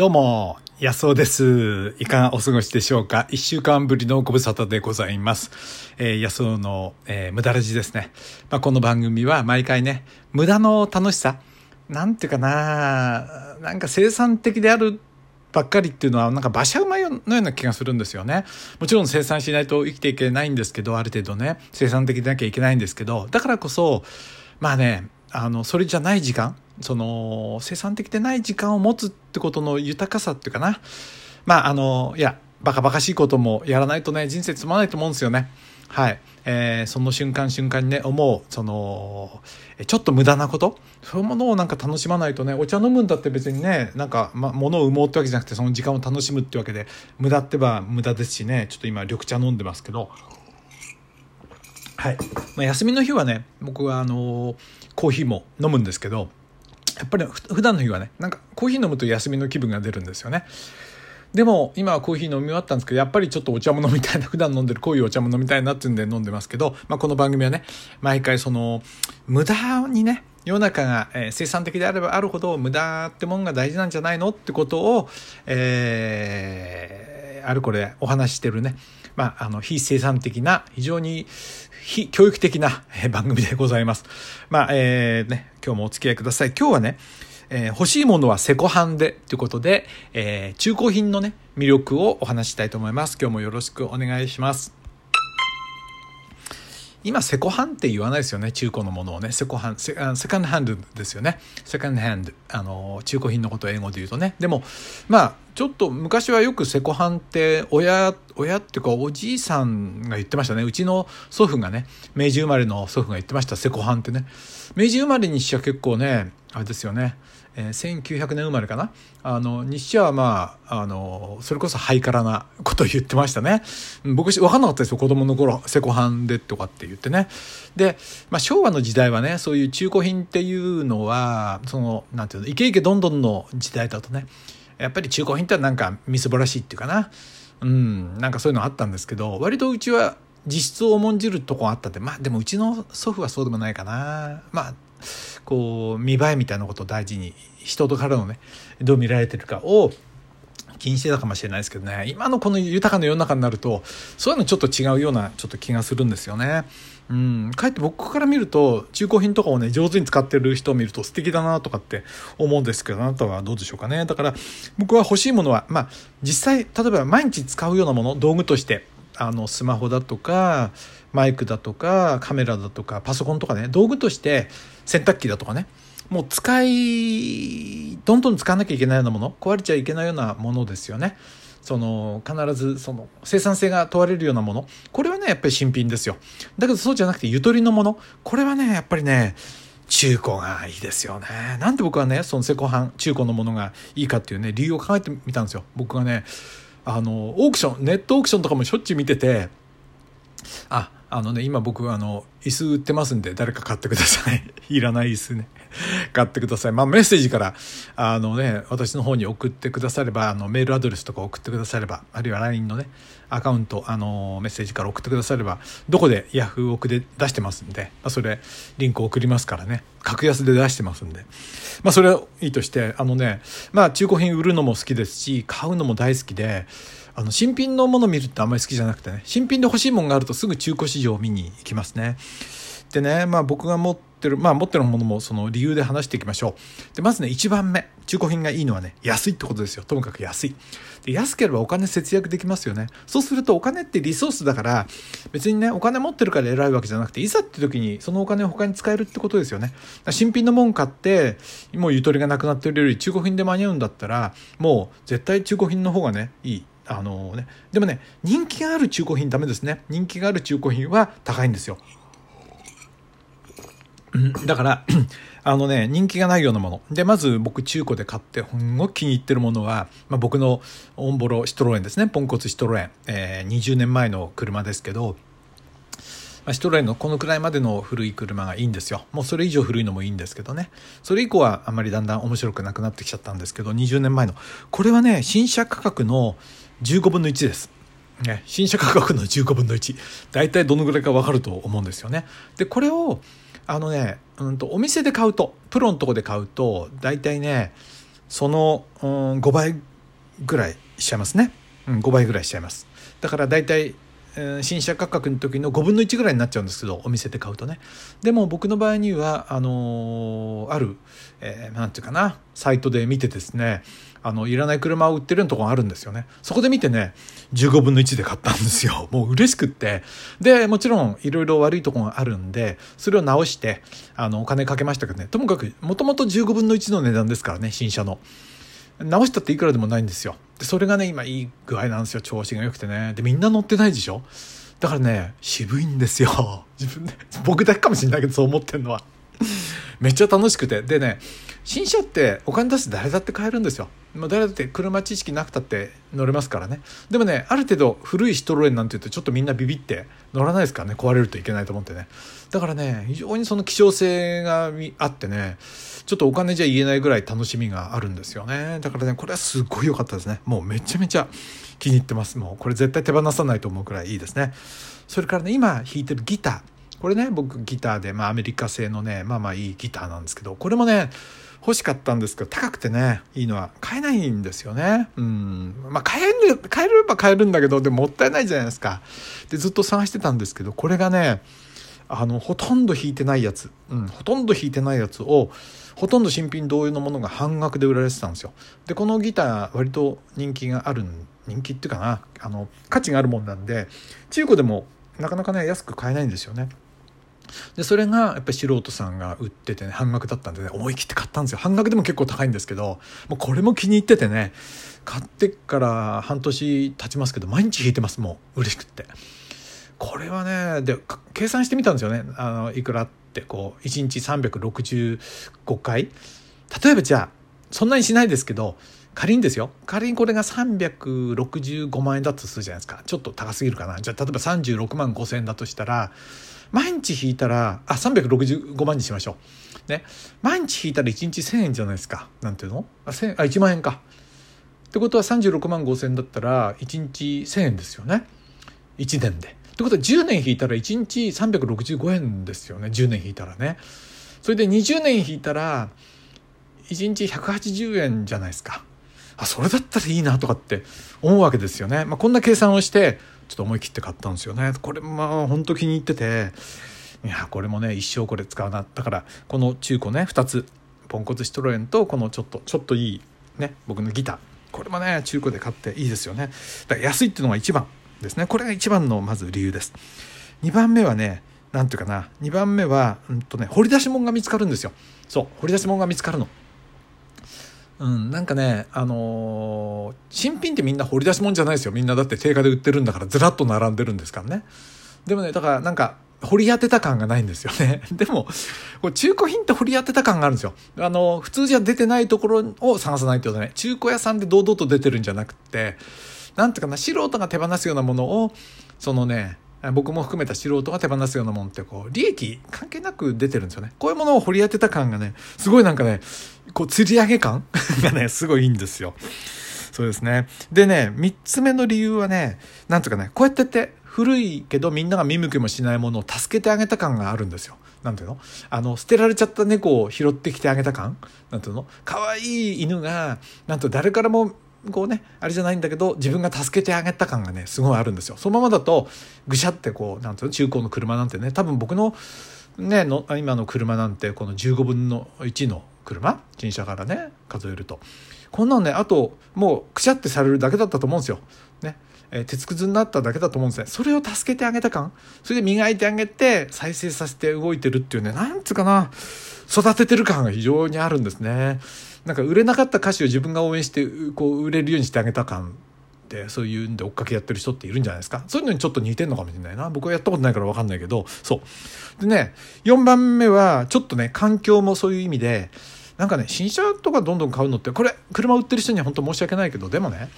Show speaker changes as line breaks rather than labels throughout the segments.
どうも、安尾です。いかがお過ごしでしょうか？一週間ぶりのご無沙汰でございます。えー、安尾の、えー無駄ラジですね。まあ、この番組は毎回ね、無駄の楽しさ、なんていうかな、なんか生産的であるばっかりっていうのはなんか馬車馬のような気がするんですよね。もちろん生産しないと生きていけないんですけど、ある程度ね、生産的でなきゃいけないんですけど、だからこそ、まあね、あの、それじゃない時間、その、生産的でない時間を持つってことの豊かさっていうかな。まあ、あの、いや、バカバカしいこともやらないとね、人生つまらないと思うんですよね。はい。えーその瞬間瞬間にね、思う、その、ちょっと無駄なことそういうものをなんか楽しまないとね、お茶飲むんだって別にね、なんか、ま、物を生もうってわけじゃなくて、その時間を楽しむってわけで、無駄ってば無駄ですしね、ちょっと今緑茶飲んでますけど、はい。まあ、休みの日はね、僕はあのコーヒーも飲むんですけど、やっぱり普段の日はね、なんかコーヒー飲むと休みの気分が出るんですよね。でも今はコーヒー飲み終わったんですけどやっぱりちょっとお茶も飲みたいな 普段飲んでるこういうお茶も飲みたいなっていうんで飲んでますけど、まあ、この番組はね毎回その無駄にね世の中が、え生産的であればあるほど無駄ってもんが大事なんじゃないのってことを、えーあるこれお話ししてるね、まあ、あの非生産的な非常に非教育的な番組でございます。まあえーね、今日もお付き合いください。今日はねえー欲しいものはセコハンでということで、えー中古品のね、魅力をお話ししたいと思います。今日もよろしくお願いします。今、セコハンって言わないですよね。中古のものをね。セコハン、セセカンドハンドですよね。セカンドハンド。あの、中古品のことを英語で言うとね。でも、まあ、ちょっと昔はよくセコハンって親、親っていうかおじいさんが言ってましたね。うちの祖父がね、明治生まれの祖父が言ってました。セコハンってね。明治生まれにしちゃ結構ね、あれですよね。えー1900年生まれかな？あの日社はまああのそれこそハイカラな ことを言ってましたね。僕分かんなかったですよ。子供の頃セコハンでとかって言ってね。で、まあ、昭和の時代はねそういう中古品っていうのはそのなんていうのイケイケどんどんの時代だとねやっぱり中古品ってなんかみすぼらしいっていうかな。うんなんかそういうのあったんですけど割とうちは実質を重んじるとこあったんでまあでもうちの祖父はそうでもないかな。まあこう見栄えみたいなことを大事に人とからのねどう見られてるかを気にしてたかもしれないですけどね。今のこの豊かな世の中になるとそういうのちょっと違うようなちょっと気がするんですよね。うん、かえって僕から見ると中古品とかをね上手に使ってる人を見ると素敵だなとかって思うんですけどあなたはどうでしょうかね。だから僕は欲しいものはまあ実際例えば毎日使うようなもの道具としてあのスマホだとかマイクだとかカメラだとかパソコンとかね道具として洗濯機だとかねもう使いどんどん使わなきゃいけないようなもの壊れちゃいけないようなものですよね。その必ずその生産性が問われるようなもの。これはねやっぱり新品ですよ。だけどそうじゃなくてゆとりのもの。これはねやっぱりね中古がいいですよね。なんで僕はねそのセコハン中古のものがいいかっていうね理由を考えてみたんですよ。僕がねあのオークションネットオークションとかもしょっちゅう見ててああのね今僕あの椅子売ってますんで誰か買ってください。いらない椅子ね。買ってください。まあメッセージからあのね私の方に送ってくださればあのメールアドレスとか送ってくださればあるいは LINE のねアカウントあのメッセージから送ってくださればどこでヤフーオクで出してますんで、まあ、それリンク送りますからね。格安で出してますんで。まあそれはいいとしてあのねまあ中古品売るのも好きですし買うのも大好きであの新品のもの見るってあんまり好きじゃなくてね新品で欲しいものがあるとすぐ中古市場を見に行きますね。でねまあ僕が持ってるまあ持ってるものもその理由で話していきましょう。でまずね1番目。中古品がいいのはね安いってことですよ。ともかく安い。で安ければお金節約できますよね。そうするとお金ってリソースだから別にねお金持ってるから偉いわけじゃなくていざって時にそのお金を他に使えるってことですよね。新品のもん買ってもうゆとりがなくなってるより中古品で間に合うんだったらもう絶対中古品の方がねいい。あのね、でもね人気がある中古品ダメですね。人気がある中古品は高いんですよ。だから あのね人気がないようなもの。でまず僕中古で買ってほんご気に入ってるものは、まあ、僕のオンボロシトロエンですね。ポンコツシトロエン、えー20年前の車ですけどまあ、シトロエンのこのくらいまでの古い車がいいんですよ。もうそれ以上古いのもいいんですけどね。それ以降はあまりだんだん面白くなくなってきちゃったんですけど20年前の。これはね新車価格の15分の1です。ね、新車価格の15分の1大体どのぐらいか分かると思うんですよね。でこれをあのね、うん、とお店で買うとプロのとこで買うと大体ねその、うん、5倍ぐらいしちゃいますね、うん、5倍ぐらいしちゃいます。だから大体新車価格の時の5分の1ぐらいになっちゃうんですけどお店で買うとね。でも僕の場合にはあのー、ある、えー、ていうかなサイトで見てですねあのいらない車を売ってるとこがあるんですよね。そこで見てね15分の1で買ったんですよ。もう嬉しくって。でもちろんいろいろ悪いとこがあるんでそれを直してあのお金かけましたけどね。ともかくもともと15分の1の値段ですからね新車の。直したっていくらでもないんですよ。でそれがね今いい具合なんですよ。調子が良くてね。でみんな乗ってないでしょ？だからね渋いんですよ。自分で僕だけかもしれないけどそう思ってんのは。めっちゃ楽しくてでね新車ってお金出して誰だって買えるんですよ。まあ、誰だって車知識なくたって乗れますからね。でもね、ある程度古いシトロエンなんて言うとちょっとみんなビビって乗らないですからね。壊れるといけないと思ってね。だからね、非常にその希少性があってね、ちょっとお金じゃ言えないぐらい楽しみがあるんですよね。だからね、これはすっごい良かったですね。もうめちゃめちゃ気に入ってます。もうこれ絶対手放さないと思うくらいいいですね。それからね、今弾いてるギター。これね、僕ギターで、まあアメリカ製のね、まあまあいいギターなんですけど、これもね、欲しかったんですけど、高くてね、いいのは買えないんですよね。うん。まあ、買える、買えれば買えるんだけど、でももったいないじゃないですか。で、ずっと探してたんですけど、これがね、あの、ほとんど弾いてないやつ、うん、ほとんど弾いてないやつを、ほとんど新品同様のものが半額で売られてたんですよ。で、このギター、割と人気がある、人気っていうかな、あの、価値があるもんなんで、中古でもなかなかね、安く買えないんですよね。でそれがやっぱり素人さんが売っててね半額だったんでね思い切って買ったんですよ。半額でも結構高いんですけどもうこれも気に入っててね買ってから半年経ちますけど毎日弾いてますもう。嬉しくって。これはねで計算してみたんですよね。あのいくらってこう1日365回。例えばじゃあそんなにしないですけど仮にですよ仮にこれが365万円だとするじゃないですかちょっと高すぎるかなじゃあ例えば36万5千円だとしたら毎日引いたら、あ、365万にしましょう。ね。毎日引いたら1日1000円じゃないですか。なんていうの？あ、千あ、1万円か。ってことは36万5千だったら、1日1000円ですよね。1年で。ってことは10年引いたら1日365円ですよね。10年引いたらね。それで20年引いたら、1日180円じゃないですか。あ、それだったらいいなとかって思うわけですよね。まあ、こんな計算をして、ちょっと思い切って買ったんですよね。これまあ本当気に入ってて。いやこれもね一生これ使うな。だからこの中古ね2つポンコツシトロエンとこのちょっとちょっといいね僕のギター。これもね中古で買っていいですよね。だから安いっていうのが一番ですね。これが一番のまず理由です。2番目はね何ていうかな。2番目は、うんとね、掘り出し物が見つかるんですよ。そう掘り出し物が見つかるの。うん、なんかね、あのー、新品ってみんな掘り出し物じゃないですよ。みんなだって定価で売ってるんだからずらっと並んでるんですからね。でもね、だからなんか、掘り当てた感がないんですよね。でも、これ中古品って掘り当てた感があるんですよ。あの、普通じゃ出てないところを探さないってことね。中古屋さんで堂々と出てるんじゃなくて、なんていうかな、素人が手放すようなものを、そのね、僕も含めた素人が手放すようなもんってこう利益関係なく出てるんですよね。こういうものを掘り当てた感がねすごいなんかねこう釣り上げ感 がねすごいいいんですよ。そうですね。でね3つ目の理由はねなんとかねこうやってって古いけどみんなが見向きもしないものを助けてあげた感があるんですよ。なんていうの？あの捨てられちゃった猫を拾ってきてあげた感？なんていうの？可愛い犬がなんと誰からもこうねあれじゃないんだけど自分が助けてあげた感がねすごいあるんですよそのままだとぐしゃってこうなんていうの中古の車なんてね多分僕のねの今の車なんてこの15分の1の車新車からね数えるとこんなんねあともうくしゃってされるだけだったと思うんですよ。ねえー、鉄くずになっただけだと思うんですね。それを助けてあげた感それで磨いてあげて再生させて動いてるっていうねなんつうかな育ててる感が非常にあるんですね。なんか売れなかった歌手を自分が応援してこう売れるようにしてあげた感ってそういうんで追っかけやってる人っているんじゃないですか？そういうのにちょっと似てんのかもしれないな。僕はやったことないから分かんないけど。そう。でね4番目はちょっとね環境もそういう意味でなんかね新車とかどんどん買うのってこれ車売ってる人には本当申し訳ないけどでもね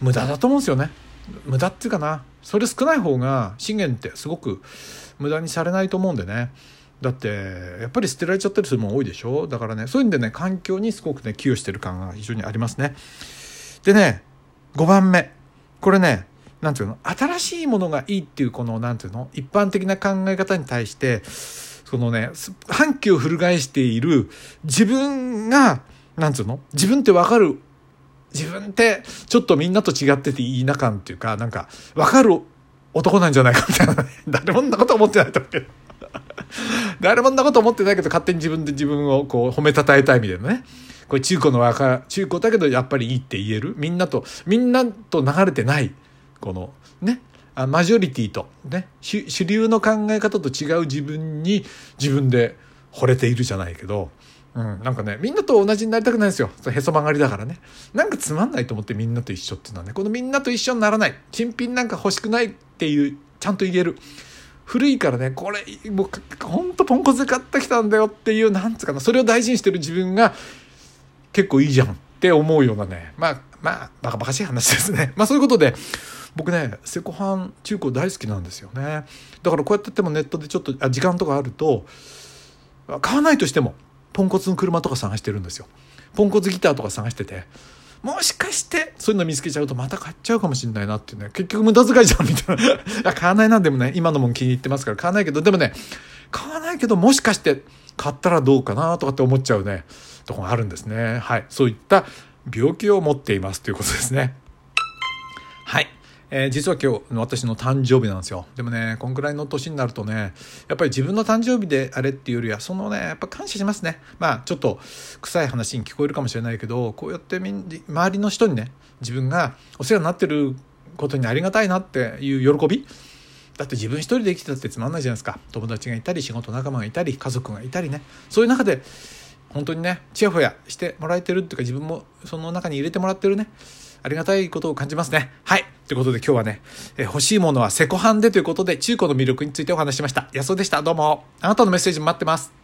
無駄だと思うんですよね。無駄っていうかな。それ少ない方が資源ってすごく無駄にされないと思うんでね。だってやっぱり捨てられちゃったりするもん多いでしょ？だからねそういうんでね環境にすごくね寄与してる感が非常にありますね。でね5番目。これねなんていうの？新しいものがいいっていうこのなんていうの？一般的な考え方に対してそのね反旗を翻している自分がなんつうの？自分ってわかる自分ってちょっとみんなと違ってていいな感っていうか、なんか、わかる男なんじゃないかみたいなね。誰もんなこと思ってないと思うけど。誰もんなこと思ってないけど、勝手に自分で自分をこう褒めたたえたいみたいなね。これ中古の若、中古だけどやっぱりいいって言える？みんなと、みんなと流れてない。この、ね？マジョリティと、ね？主流の考え方と違う自分に自分で惚れているじゃないけど、うん、なんかね、みんなと同じになりたくないんですよ。へそ曲がりだからね。なんかつまんないと思ってみんなと一緒っていうのはね、このみんなと一緒にならない。新品なんか欲しくないっていう、ちゃんと言える。古いからね、これ、もう、ほんとポンコツで買ってきたんだよっていう、なんつうかな、それを大事にしてる自分が結構いいじゃんって思うようなね、まあ、まあ、バカバカしい話ですね。まあそういうことで、僕ね、セコハン中古大好きなんですよね。だからこうやっててもネットでちょっと、あ時間とかあると、買わないとしても、ポンコツの車とか探してるんですよ。ポンコツギターとか探してて、もしかしてそういうの見つけちゃうとまた買っちゃうかもしれないなっていうね。結局無駄遣いじゃんみたいな。買わないなんでもね、今のも気に入ってますから買わないけど、でもね、買わないけどもしかして買ったらどうかなとかって思っちゃうね、とこがあるんですね。はい。そういった病気を持っていますということですね。えー、実は今日の私の誕生日なんですよ。でもね、こんくらいの年になるとね、やっぱり自分の誕生日であれっていうよりは、そのね、やっぱ感謝しますね。まあ、ちょっと臭い話に聞こえるかもしれないけど、こうやってみん周りの人にね、自分がお世話になってることにありがたいなっていう喜びだって自分一人で生きてたってつまんないじゃないですか。友達がいたり、仕事仲間がいたり、家族がいたりね。そういう中で、本当にね、ちやほやしてもらえてるっていうか、自分もその中に入れてもらってるね。ありがたいことを感じますね。はい。ということで今日はね、え欲しいものはセコハンでということで中古の魅力についてお話ししました。安尾でした。どうも。あなたのメッセージ待ってます。